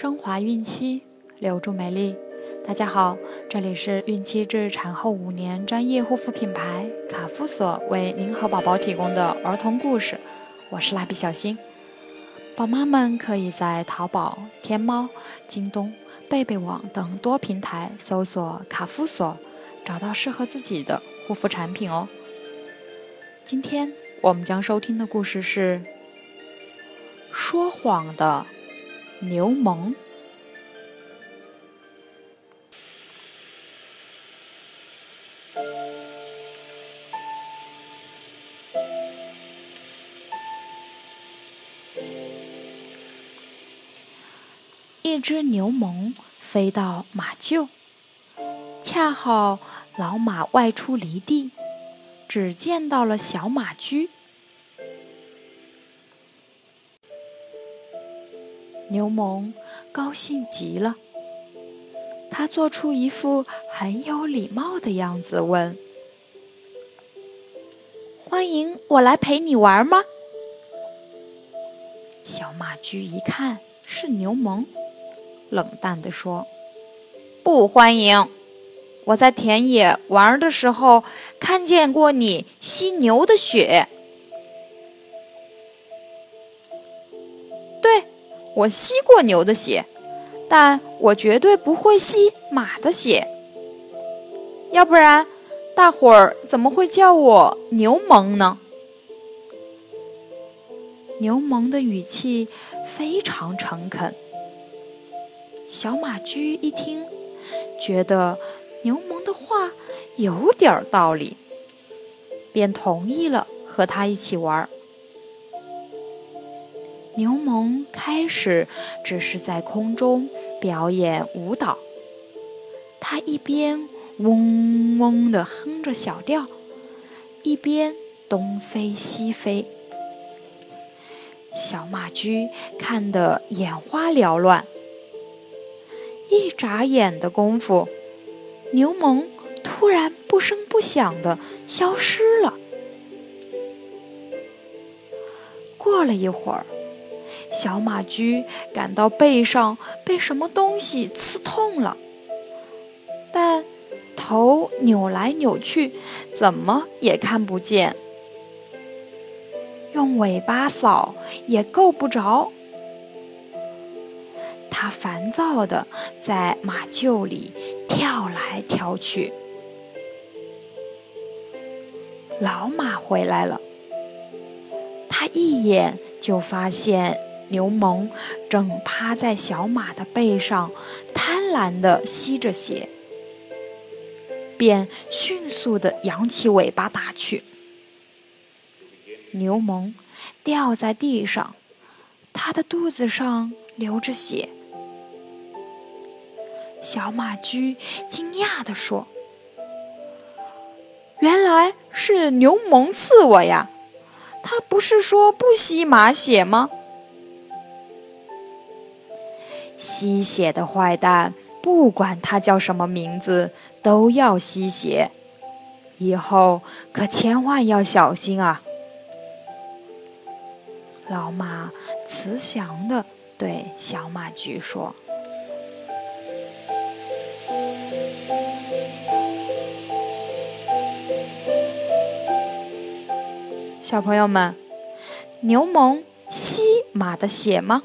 升华孕期，留住美丽。大家好，这里是孕期至产后五年专业护肤品牌卡夫索为您和宝宝提供的儿童故事。我是蜡笔小新。宝妈们可以在淘宝、天猫、京东、贝贝网等多平台搜索卡夫索，找到适合自己的护肤产品哦。今天我们将收听的故事是说谎的。牛虻。一只牛虻飞到马厩，恰好老马外出犁地，只见到了小马驹。牛虻高兴极了，他做出一副很有礼貌的样子，问：“欢迎我来陪你玩吗？”小马驹一看是牛虻，冷淡地说：“不欢迎！我在田野玩的时候看见过你吸牛的血。”我吸过牛的血，但我绝对不会吸马的血。要不然，大伙儿怎么会叫我牛虻呢？牛虻的语气非常诚恳。小马驹一听，觉得牛虻的话有点道理，便同意了和他一起玩儿。牛虻开始只是在空中表演舞蹈，它一边嗡嗡地哼着小调，一边东飞西飞。小马驹看得眼花缭乱。一眨眼的功夫，牛虻突然不声不响地消失了。过了一会儿。小马驹感到背上被什么东西刺痛了，但头扭来扭去，怎么也看不见。用尾巴扫也够不着。他烦躁的在马厩里跳来跳去。老马回来了，他一眼就发现。牛虻正趴在小马的背上，贪婪地吸着血，便迅速地扬起尾巴打去。牛虻掉在地上，它的肚子上流着血。小马驹惊讶地说：“原来是牛虻刺我呀！他不是说不吸马血吗？”吸血的坏蛋，不管他叫什么名字，都要吸血。以后可千万要小心啊！老马慈祥地对小马驹说：“小朋友们，牛虻吸马的血吗？”